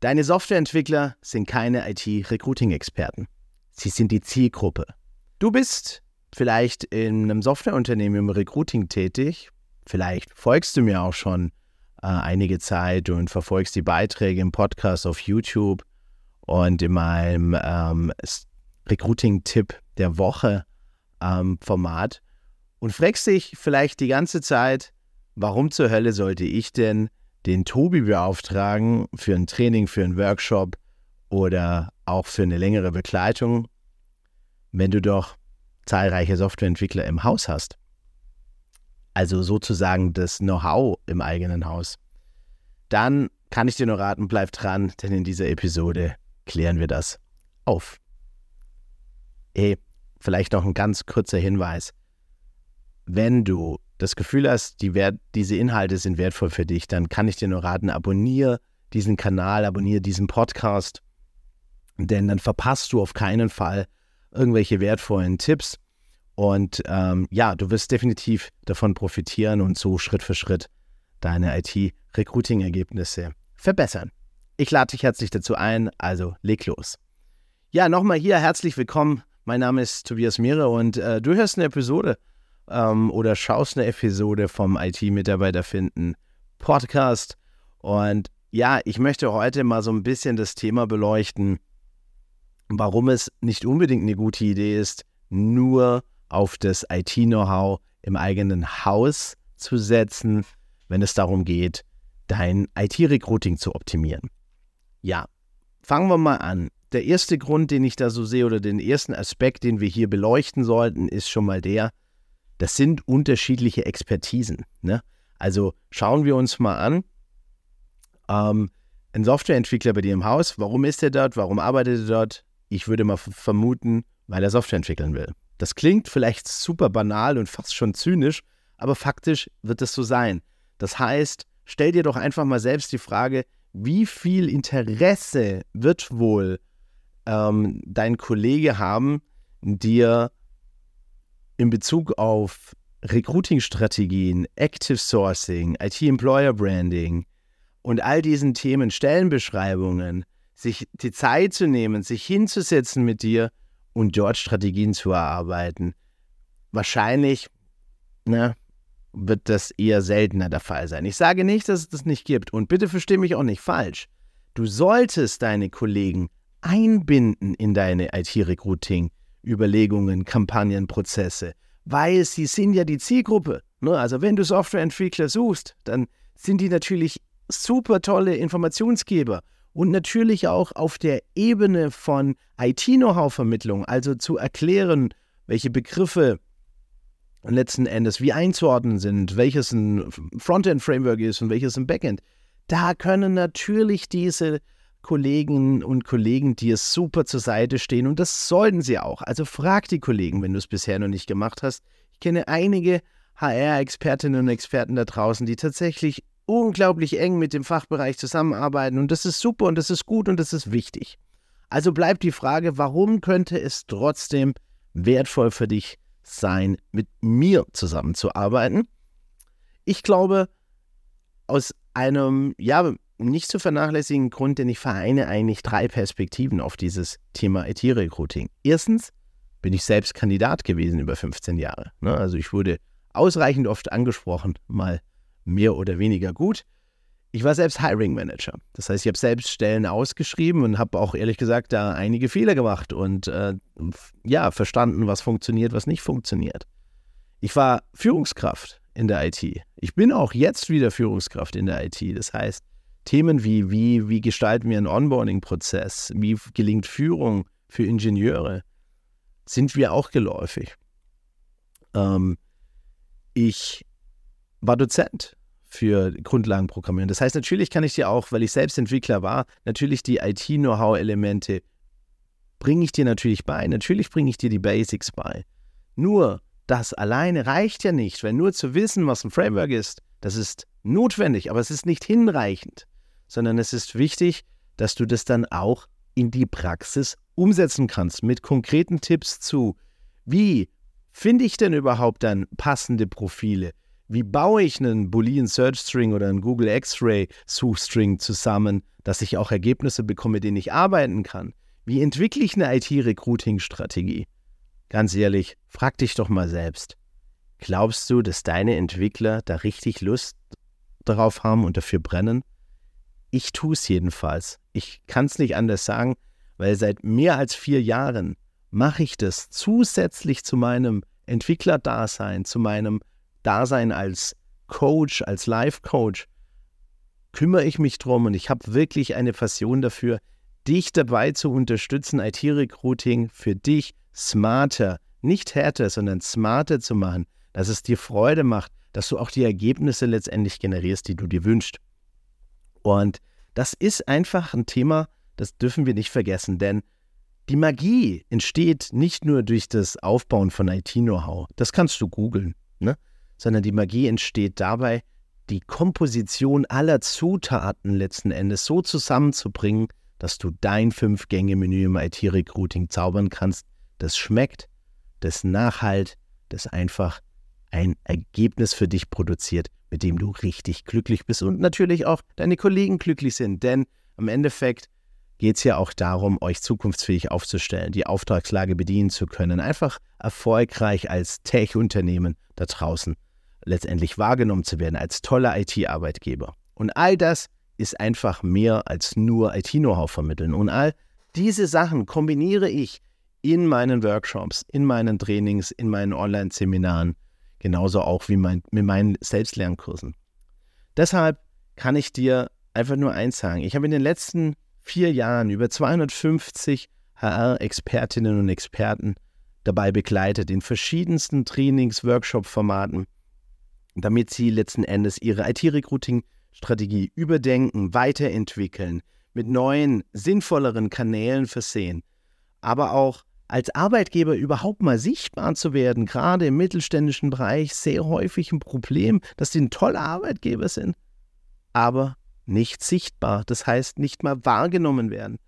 Deine Softwareentwickler sind keine IT-Recruiting-Experten. Sie sind die Zielgruppe. Du bist vielleicht in einem Softwareunternehmen im Recruiting tätig. Vielleicht folgst du mir auch schon äh, einige Zeit und verfolgst die Beiträge im Podcast auf YouTube und in meinem ähm, Recruiting-Tipp der Woche ähm, Format und fragst dich vielleicht die ganze Zeit, warum zur Hölle sollte ich denn den Tobi beauftragen für ein Training, für einen Workshop oder auch für eine längere Begleitung, wenn du doch zahlreiche Softwareentwickler im Haus hast. Also sozusagen das Know-how im eigenen Haus. Dann kann ich dir nur raten, bleib dran, denn in dieser Episode klären wir das auf. Hey, vielleicht noch ein ganz kurzer Hinweis. Wenn du das Gefühl hast, die Wert, diese Inhalte sind wertvoll für dich, dann kann ich dir nur raten, abonniere diesen Kanal, abonniere diesen Podcast, denn dann verpasst du auf keinen Fall irgendwelche wertvollen Tipps. Und ähm, ja, du wirst definitiv davon profitieren und so Schritt für Schritt deine IT-Recruiting-Ergebnisse verbessern. Ich lade dich herzlich dazu ein, also leg los. Ja, nochmal hier herzlich willkommen. Mein Name ist Tobias Mehre und äh, du hörst eine Episode ähm, oder schaust eine Episode vom IT-Mitarbeiter finden Podcast. Und ja, ich möchte heute mal so ein bisschen das Thema beleuchten, warum es nicht unbedingt eine gute Idee ist, nur auf das IT-Know-how im eigenen Haus zu setzen, wenn es darum geht, dein IT-Recruiting zu optimieren. Ja, fangen wir mal an. Der erste Grund, den ich da so sehe, oder den ersten Aspekt, den wir hier beleuchten sollten, ist schon mal der, das sind unterschiedliche Expertisen. Ne? Also schauen wir uns mal an. Ähm, ein Softwareentwickler bei dir im Haus, warum ist er dort? Warum arbeitet er dort? Ich würde mal vermuten, weil er Software entwickeln will. Das klingt vielleicht super banal und fast schon zynisch, aber faktisch wird es so sein. Das heißt, stell dir doch einfach mal selbst die Frage, wie viel Interesse wird wohl ähm, dein Kollege haben, dir in Bezug auf Recruiting-Strategien, Active Sourcing, IT-Employer Branding und all diesen Themen, Stellenbeschreibungen, sich die Zeit zu nehmen, sich hinzusetzen mit dir und dort Strategien zu erarbeiten. Wahrscheinlich ne, wird das eher seltener der Fall sein. Ich sage nicht, dass es das nicht gibt und bitte verstehe mich auch nicht falsch. Du solltest deine Kollegen einbinden in deine IT-Recruiting Überlegungen, Kampagnen, Prozesse, weil sie sind ja die Zielgruppe. Ne? Also wenn du Softwareentwickler suchst, dann sind die natürlich super tolle Informationsgeber und natürlich auch auf der Ebene von IT-Know-how-Vermittlung, also zu erklären, welche Begriffe letzten Endes wie einzuordnen sind, welches ein Frontend-Framework ist und welches ein Backend. Da können natürlich diese Kollegen und Kollegen dir super zur Seite stehen und das sollten sie auch. Also frag die Kollegen, wenn du es bisher noch nicht gemacht hast. Ich kenne einige HR-Expertinnen und Experten da draußen, die tatsächlich unglaublich eng mit dem Fachbereich zusammenarbeiten und das ist super und das ist gut und das ist wichtig. Also bleibt die Frage, warum könnte es trotzdem wertvoll für dich sein, mit mir zusammenzuarbeiten? Ich glaube, aus einem, ja, nicht zu vernachlässigen Grund, denn ich vereine eigentlich drei Perspektiven auf dieses Thema IT-Recruiting. Erstens bin ich selbst Kandidat gewesen über 15 Jahre. Ne? Also ich wurde ausreichend oft angesprochen, mal mehr oder weniger gut. Ich war selbst Hiring Manager. Das heißt, ich habe selbst Stellen ausgeschrieben und habe auch ehrlich gesagt da einige Fehler gemacht und äh, ja, verstanden, was funktioniert, was nicht funktioniert. Ich war Führungskraft in der IT. Ich bin auch jetzt wieder Führungskraft in der IT. Das heißt, Themen wie, wie, wie gestalten wir einen Onboarding-Prozess, wie gelingt Führung für Ingenieure, sind wir auch geläufig. Ähm, ich war Dozent für Grundlagenprogrammieren. Das heißt, natürlich kann ich dir auch, weil ich selbst Entwickler war, natürlich die IT-Know-how-Elemente bringe ich dir natürlich bei. Natürlich bringe ich dir die Basics bei. Nur das alleine reicht ja nicht, weil nur zu wissen, was ein Framework ist, das ist notwendig, aber es ist nicht hinreichend sondern es ist wichtig, dass du das dann auch in die Praxis umsetzen kannst mit konkreten Tipps zu, wie finde ich denn überhaupt dann passende Profile? Wie baue ich einen Boolean Search String oder einen Google X-Ray Suchstring zusammen, dass ich auch Ergebnisse bekomme, mit denen ich arbeiten kann? Wie entwickle ich eine IT-Recruiting-Strategie? Ganz ehrlich, frag dich doch mal selbst. Glaubst du, dass deine Entwickler da richtig Lust darauf haben und dafür brennen? Ich tue es jedenfalls. Ich kann es nicht anders sagen, weil seit mehr als vier Jahren mache ich das zusätzlich zu meinem Entwicklerdasein, zu meinem Dasein als Coach, als Life-Coach, kümmere ich mich drum und ich habe wirklich eine Passion dafür, dich dabei zu unterstützen, IT-Recruiting für dich smarter, nicht härter, sondern smarter zu machen, dass es dir Freude macht, dass du auch die Ergebnisse letztendlich generierst, die du dir wünschst. Und das ist einfach ein Thema, das dürfen wir nicht vergessen, denn die Magie entsteht nicht nur durch das Aufbauen von IT-Know-how, das kannst du googeln, ne? sondern die Magie entsteht dabei, die Komposition aller Zutaten letzten Endes so zusammenzubringen, dass du dein Fünf-Gänge-Menü im IT-Recruiting zaubern kannst, das schmeckt, das nachhalt, das einfach ein Ergebnis für dich produziert, mit dem du richtig glücklich bist und natürlich auch deine Kollegen glücklich sind. Denn im Endeffekt geht es ja auch darum, euch zukunftsfähig aufzustellen, die Auftragslage bedienen zu können, einfach erfolgreich als Tech-Unternehmen da draußen letztendlich wahrgenommen zu werden, als toller IT-Arbeitgeber. Und all das ist einfach mehr als nur IT-Know-how vermitteln. Und all diese Sachen kombiniere ich in meinen Workshops, in meinen Trainings, in meinen Online-Seminaren, genauso auch wie mein, mit meinen Selbstlernkursen. Deshalb kann ich dir einfach nur eins sagen. Ich habe in den letzten vier Jahren über 250 HR-Expertinnen und Experten dabei begleitet in verschiedensten Trainings, Workshop-Formaten, damit sie letzten Endes ihre IT-Recruiting-Strategie überdenken, weiterentwickeln, mit neuen, sinnvolleren Kanälen versehen, aber auch als Arbeitgeber überhaupt mal sichtbar zu werden, gerade im mittelständischen Bereich, sehr häufig ein Problem, dass sie ein toller Arbeitgeber sind, aber nicht sichtbar, das heißt nicht mal wahrgenommen werden.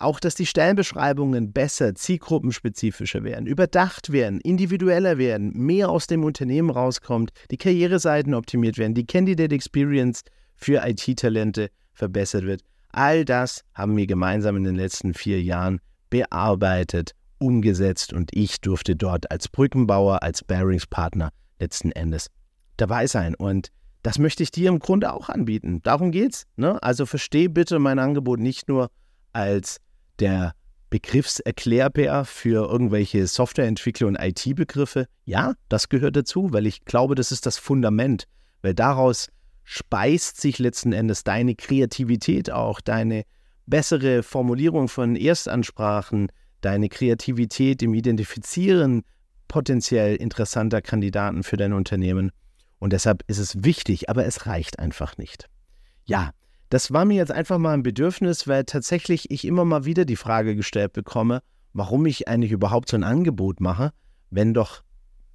Auch, dass die Stellenbeschreibungen besser, zielgruppenspezifischer werden, überdacht werden, individueller werden, mehr aus dem Unternehmen rauskommt, die Karriereseiten optimiert werden, die Candidate Experience für IT-Talente verbessert wird. All das haben wir gemeinsam in den letzten vier Jahren bearbeitet, umgesetzt und ich durfte dort als Brückenbauer, als Bearingspartner letzten Endes dabei sein. Und das möchte ich dir im Grunde auch anbieten. Darum geht's. Ne? Also versteh bitte mein Angebot nicht nur als der Begriffserklärbär für irgendwelche Softwareentwickler und IT-Begriffe. Ja, das gehört dazu, weil ich glaube, das ist das Fundament, weil daraus speist sich letzten Endes deine Kreativität auch, deine bessere Formulierung von Erstansprachen, deine Kreativität im Identifizieren potenziell interessanter Kandidaten für dein Unternehmen. Und deshalb ist es wichtig, aber es reicht einfach nicht. Ja, das war mir jetzt einfach mal ein Bedürfnis, weil tatsächlich ich immer mal wieder die Frage gestellt bekomme, warum ich eigentlich überhaupt so ein Angebot mache, wenn doch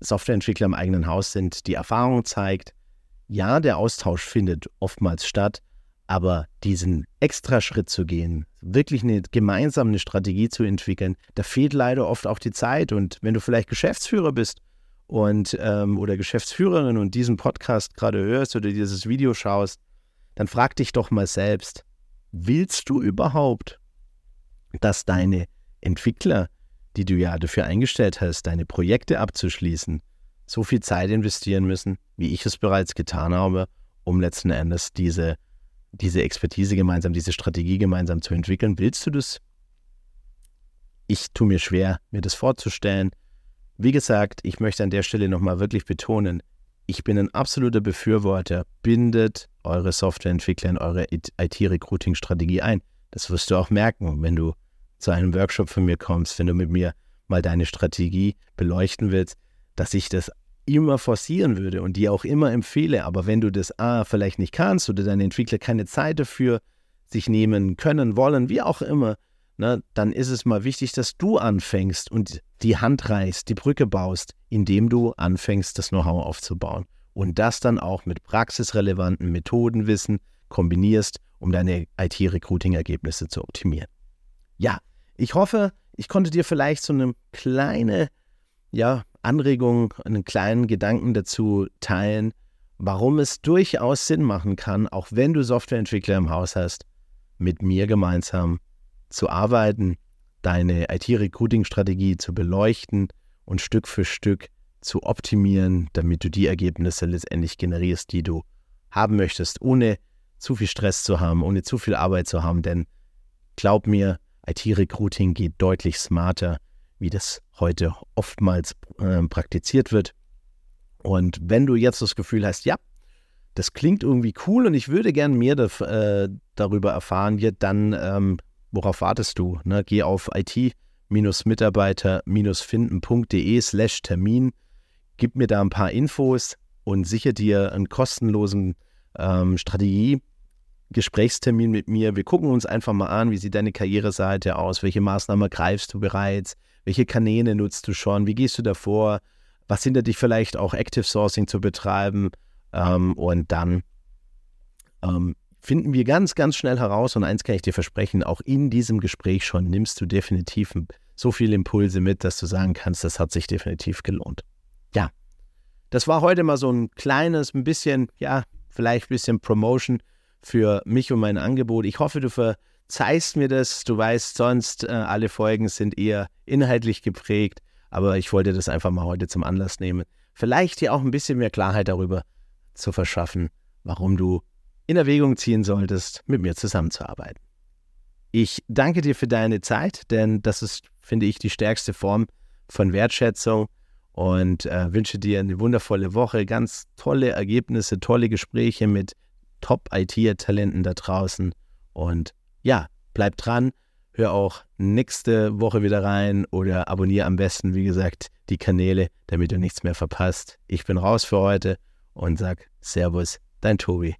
Softwareentwickler im eigenen Haus sind. Die Erfahrung zeigt, ja, der Austausch findet oftmals statt, aber diesen Extraschritt zu gehen, wirklich eine gemeinsame Strategie zu entwickeln, da fehlt leider oft auch die Zeit. Und wenn du vielleicht Geschäftsführer bist und ähm, oder Geschäftsführerin und diesen Podcast gerade hörst oder dieses Video schaust, dann frag dich doch mal selbst, willst du überhaupt, dass deine Entwickler, die du ja dafür eingestellt hast, deine Projekte abzuschließen, so viel Zeit investieren müssen, wie ich es bereits getan habe, um letzten Endes diese, diese Expertise gemeinsam, diese Strategie gemeinsam zu entwickeln? Willst du das? Ich tue mir schwer, mir das vorzustellen. Wie gesagt, ich möchte an der Stelle nochmal wirklich betonen, ich bin ein absoluter Befürworter. Bindet eure Softwareentwickler in eure IT-Recruiting-Strategie ein. Das wirst du auch merken, wenn du zu einem Workshop von mir kommst, wenn du mit mir mal deine Strategie beleuchten willst, dass ich das immer forcieren würde und dir auch immer empfehle. Aber wenn du das A vielleicht nicht kannst oder deine Entwickler keine Zeit dafür sich nehmen können, wollen, wie auch immer, ne, dann ist es mal wichtig, dass du anfängst und die Hand reißt, die Brücke baust, indem du anfängst, das Know-how aufzubauen. Und das dann auch mit praxisrelevanten Methodenwissen kombinierst, um deine IT-Recruiting-Ergebnisse zu optimieren. Ja, ich hoffe, ich konnte dir vielleicht so eine kleine ja, Anregung, einen kleinen Gedanken dazu teilen, warum es durchaus Sinn machen kann, auch wenn du Softwareentwickler im Haus hast, mit mir gemeinsam zu arbeiten, deine IT-Recruiting-Strategie zu beleuchten und Stück für Stück zu optimieren, damit du die Ergebnisse letztendlich generierst, die du haben möchtest, ohne zu viel Stress zu haben, ohne zu viel Arbeit zu haben. Denn glaub mir, IT-Recruiting geht deutlich smarter, wie das heute oftmals äh, praktiziert wird. Und wenn du jetzt das Gefühl hast, ja, das klingt irgendwie cool und ich würde gern mehr äh, darüber erfahren, ja, dann ähm, worauf wartest du? Ne? Geh auf it-mitarbeiter-finden.de slash Termin, gib mir da ein paar Infos und sicher dir einen kostenlosen ähm, Strategie- Gesprächstermin mit mir. Wir gucken uns einfach mal an, wie sieht deine Karriereseite aus, welche Maßnahmen greifst du bereits, welche Kanäle nutzt du schon, wie gehst du davor, was hindert dich vielleicht auch Active Sourcing zu betreiben ähm, und dann ähm, finden wir ganz, ganz schnell heraus und eins kann ich dir versprechen, auch in diesem Gespräch schon nimmst du definitiv so viele Impulse mit, dass du sagen kannst, das hat sich definitiv gelohnt. Ja, das war heute mal so ein kleines, ein bisschen, ja, vielleicht ein bisschen Promotion für mich und mein Angebot. Ich hoffe, du verzeihst mir das. Du weißt, sonst äh, alle Folgen sind eher inhaltlich geprägt, aber ich wollte das einfach mal heute zum Anlass nehmen. Vielleicht dir auch ein bisschen mehr Klarheit darüber zu verschaffen, warum du in Erwägung ziehen solltest, mit mir zusammenzuarbeiten. Ich danke dir für deine Zeit, denn das ist, finde ich, die stärkste Form von Wertschätzung und äh, wünsche dir eine wundervolle Woche, ganz tolle Ergebnisse, tolle Gespräche mit Top-IT-Talenten da draußen. Und ja, bleib dran, hör auch nächste Woche wieder rein oder abonniere am besten, wie gesagt, die Kanäle, damit du nichts mehr verpasst. Ich bin raus für heute und sag Servus, dein Tobi.